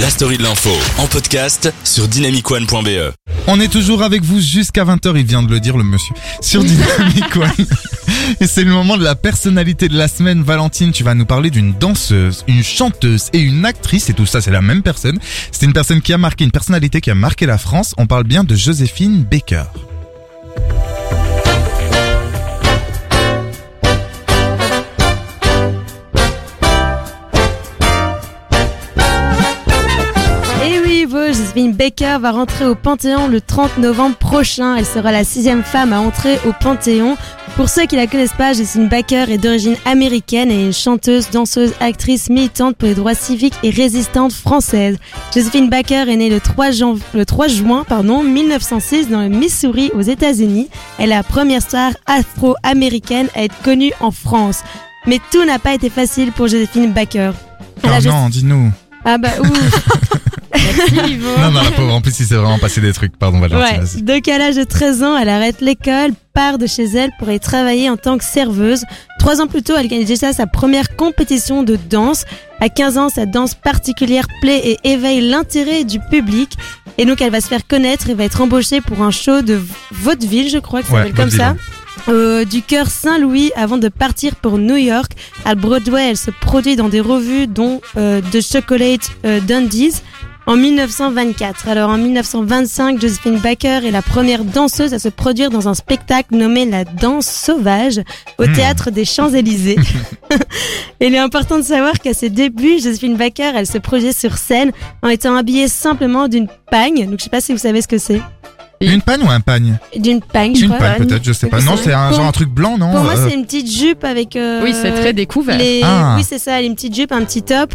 La story de l'info en podcast sur dynamicone.be. On est toujours avec vous jusqu'à 20h, il vient de le dire le monsieur, sur Dynamic One. Et c'est le moment de la personnalité de la semaine. Valentine, tu vas nous parler d'une danseuse, une chanteuse et une actrice, et tout ça c'est la même personne. C'est une personne qui a marqué, une personnalité qui a marqué la France. On parle bien de Joséphine Baker. Baker va rentrer au Panthéon le 30 novembre prochain. Elle sera la sixième femme à entrer au Panthéon. Pour ceux qui la connaissent pas, Josephine Baker est d'origine américaine et une chanteuse, danseuse, actrice militante pour les droits civiques et résistante française. Josephine Baker est née le 3, jan- le 3 juin pardon, 1906 dans le Missouri aux États-Unis. Elle est la première star afro-américaine à être connue en France. Mais tout n'a pas été facile pour Josephine Baker. Elle a Ah juste- non, dis-nous. Ah bah Non, non, la pauvre, en plus il s'est vraiment passé des trucs. Pardon Valentine, Ouais, donc à l'âge de 13 ans, elle arrête l'école, part de chez elle pour y travailler en tant que serveuse. Trois ans plus tôt, elle gagne déjà sa première compétition de danse. À 15 ans, sa danse particulière plaît et éveille l'intérêt du public. Et donc elle va se faire connaître et va être embauchée pour un show de vaudeville, je crois que ça Ouais, s'appelle comme ça. euh, du cœur Saint-Louis avant de partir pour New York. À Broadway, elle se produit dans des revues dont euh, The Chocolate euh, Dundies en 1924. Alors en 1925, Josephine Baker est la première danseuse à se produire dans un spectacle nommé La Danse Sauvage au Hmm. théâtre des Champs-Élysées. Il est important de savoir qu'à ses débuts, Josephine Baker, elle se produisait sur scène en étant habillée simplement d'une pagne. Donc je sais pas si vous savez ce que c'est. Une panne ou un pagne? D'une pagne, je Une crois. panne peut-être, je sais pas. Non, c'est un genre un truc blanc, non? Pour moi, Euh, c'est une petite jupe avec. euh, Oui, c'est très découvert. les- Ah. Oui, c'est ça, une petite jupe, un petit top.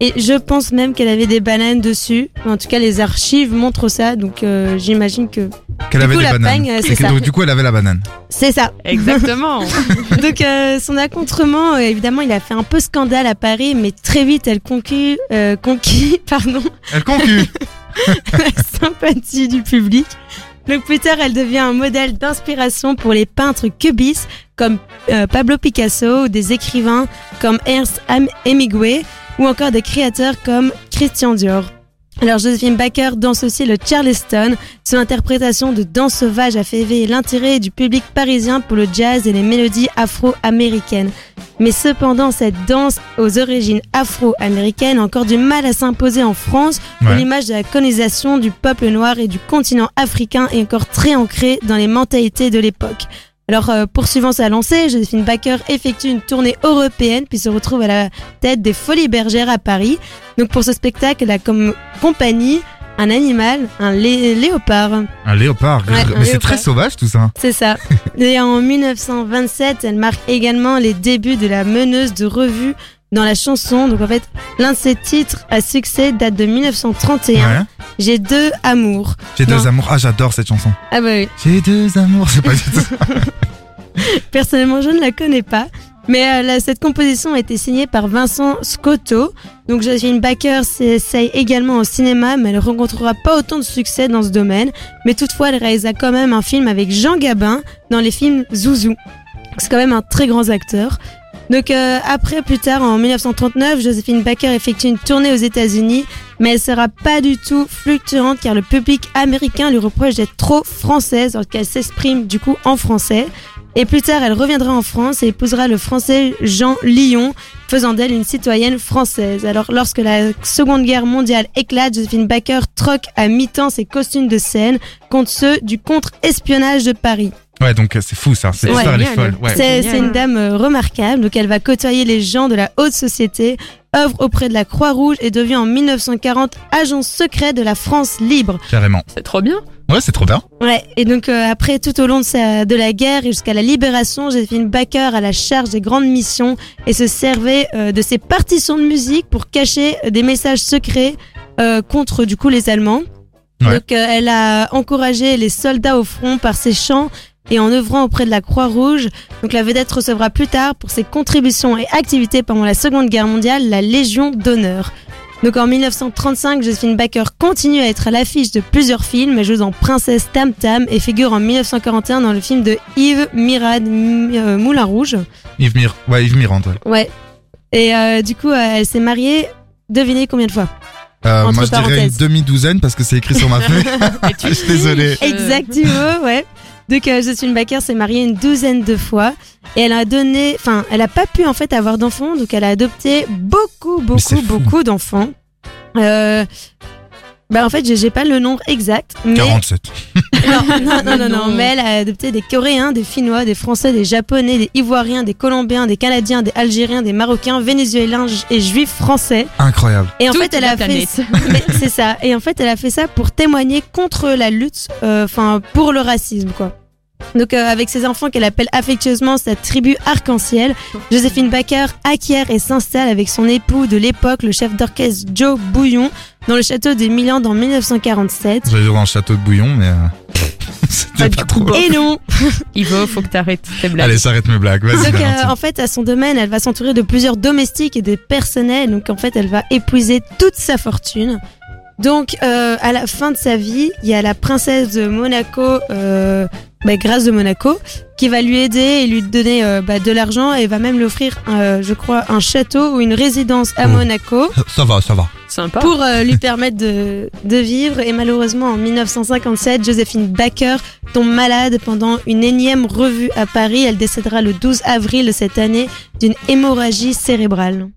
Et je pense même qu'elle avait des bananes dessus. En tout cas, les archives montrent ça, donc euh, j'imagine que Qu'elle du avait coup, des la bananes. pagne, c'est Et que- ça. donc, du coup, elle avait la banane. c'est ça. Exactement. Donc euh, son accontrement, euh, évidemment, il a fait un peu scandale à Paris, mais très vite, elle conquit, euh, conquis, pardon, Elle conclut. la sympathie du public. Donc plus tard, elle devient un modèle d'inspiration pour les peintres cubistes comme euh, Pablo Picasso ou des écrivains comme Ernst Hem- Hemingway ou encore des créateurs comme Christian Dior. Alors Josephine Baker danse aussi le Charleston. Son interprétation de danse sauvage a fait éveiller l'intérêt du public parisien pour le jazz et les mélodies afro-américaines. Mais cependant, cette danse aux origines afro-américaines a encore du mal à s'imposer en France Ouais. l'image de la colonisation du peuple noir et du continent africain est encore très ancrée dans les mentalités de l'époque. Alors, euh, poursuivant sa lancée, Josephine Baker effectue une tournée européenne puis se retrouve à la tête des Folies Bergères à Paris. Donc, pour ce spectacle, elle a comme compagnie un animal, un lé- léopard. Un léopard. Ouais, Mais c'est très sauvage tout ça. C'est ça. Et en 1927, elle marque également les débuts de la meneuse de revue dans la chanson. Donc en fait, l'un de ses titres à succès date de 1931. Ouais. J'ai deux amours. J'ai deux Non. amours. Ah, j'adore cette chanson. Ah bah oui. J'ai deux amours. C'est pas du tout. Personnellement, je ne la connais pas. Mais euh, là, cette composition a été signée par Vincent Scotto. Donc Josephine Baker s'essaye également au cinéma, mais elle ne rencontrera pas autant de succès dans ce domaine. Mais toutefois, elle réalisa quand même un film avec Jean Gabin dans les films Zouzou. C'est quand même un très grand acteur. Donc euh, après, plus tard, en 1939, Josephine Baker effectue une tournée aux États-Unis, mais elle sera pas du tout fluctuante car le public américain lui reproche d'être trop française alors qu'elle s'exprime du coup en français. Et plus tard, elle reviendra en France et épousera le français Jean Lyon, faisant d'elle une citoyenne française. Alors, lorsque la Seconde Guerre mondiale éclate, Josephine Baker troque à mi-temps ses costumes de scène contre ceux du contre-espionnage de Paris. Ouais, donc euh, c'est fou ça. Cette Ouais. histoire, elle est Génial. folle. Ouais. C'est une dame euh, remarquable, donc elle va côtoyer les gens de la haute société, œuvre auprès de la Croix-Rouge et devient en 1940 agent secret de la France libre. Carrément. C'est trop bien. Ouais, c'est trop bien. Ouais, et donc euh, après, tout au long de, sa, de la guerre et jusqu'à la libération, Joséphine Baker à la charge des grandes missions et se servait euh, de ses partitions de musique pour cacher des messages secrets euh, contre du coup les Allemands. Ouais. Donc euh, elle a encouragé les soldats au front par ses chants et en œuvrant auprès de la Croix-Rouge. Donc la vedette recevra plus tard pour ses contributions et activités pendant la Seconde Guerre mondiale la Légion d'honneur. Donc en 1935, Josephine Baker continue à être à l'affiche de plusieurs films. Elle joue dans Princesse Tam Tam et figure en 1941 dans le film de Yves Mirad euh, Moulin Rouge. Yves, Mir... ouais, Yves Mirand. ouais. Ouais. Et euh, du coup, euh, elle s'est mariée, devinez combien de fois? Euh, moi, je dirais une demi-douzaine parce que c'est écrit sur ma feuille. Je suis désolé. Exactement, ouais. Donc euh, Josephine Baker s'est mariée une douzaine de fois. Et elle a donné, enfin, elle a pas pu en fait avoir d'enfants, donc elle a adopté beaucoup, beaucoup, beaucoup d'enfants. Euh, bah en fait, j'ai j'ai pas le nombre exact, mais 47. non, non, non, non, non, mais elle a adopté des Coréens, des Finnois, des Français, des Japonais, des Ivoiriens, des Colombiens, des Canadiens, des Algériens, des Marocains, Vénézuéliens et Juifs français. Incroyable. Et en Toute fait, elle a fait c'est ça. Et en fait, elle a fait ça pour témoigner contre la lutte, euh, enfin pour le racisme, quoi. Donc euh, avec ses enfants qu'elle appelle affectueusement sa tribu arc-en-ciel, Joséphine Baker acquiert et s'installe avec son époux de l'époque, le chef d'orchestre Joe Bouillon, dans le château des Milans dans 1947. J'allais dire dans le château de Bouillon, mais euh, c'était Pas du pas tout trop. Et non Ivo, faut que t'arrêtes tes blagues. Allez, s'arrête mes blagues. Vas-y, Donc euh, en fait à son domaine elle va s'entourer de plusieurs domestiques et des personnels donc en fait elle va épuiser toute sa fortune. Donc euh, à la fin de sa vie il y a la princesse de Monaco, euh, bah, Grâce de Monaco, qui va lui aider et lui donner euh, bah, de l'argent et va même lui offrir euh, je crois un château ou une résidence à Oh. Monaco Ça va, ça va. Sympa. pour euh, lui permettre de, de vivre. Et malheureusement, en 1957, Joséphine Baker tombe malade pendant une énième revue à Paris. Elle décédera le 12 avril de cette année d'une hémorragie cérébrale.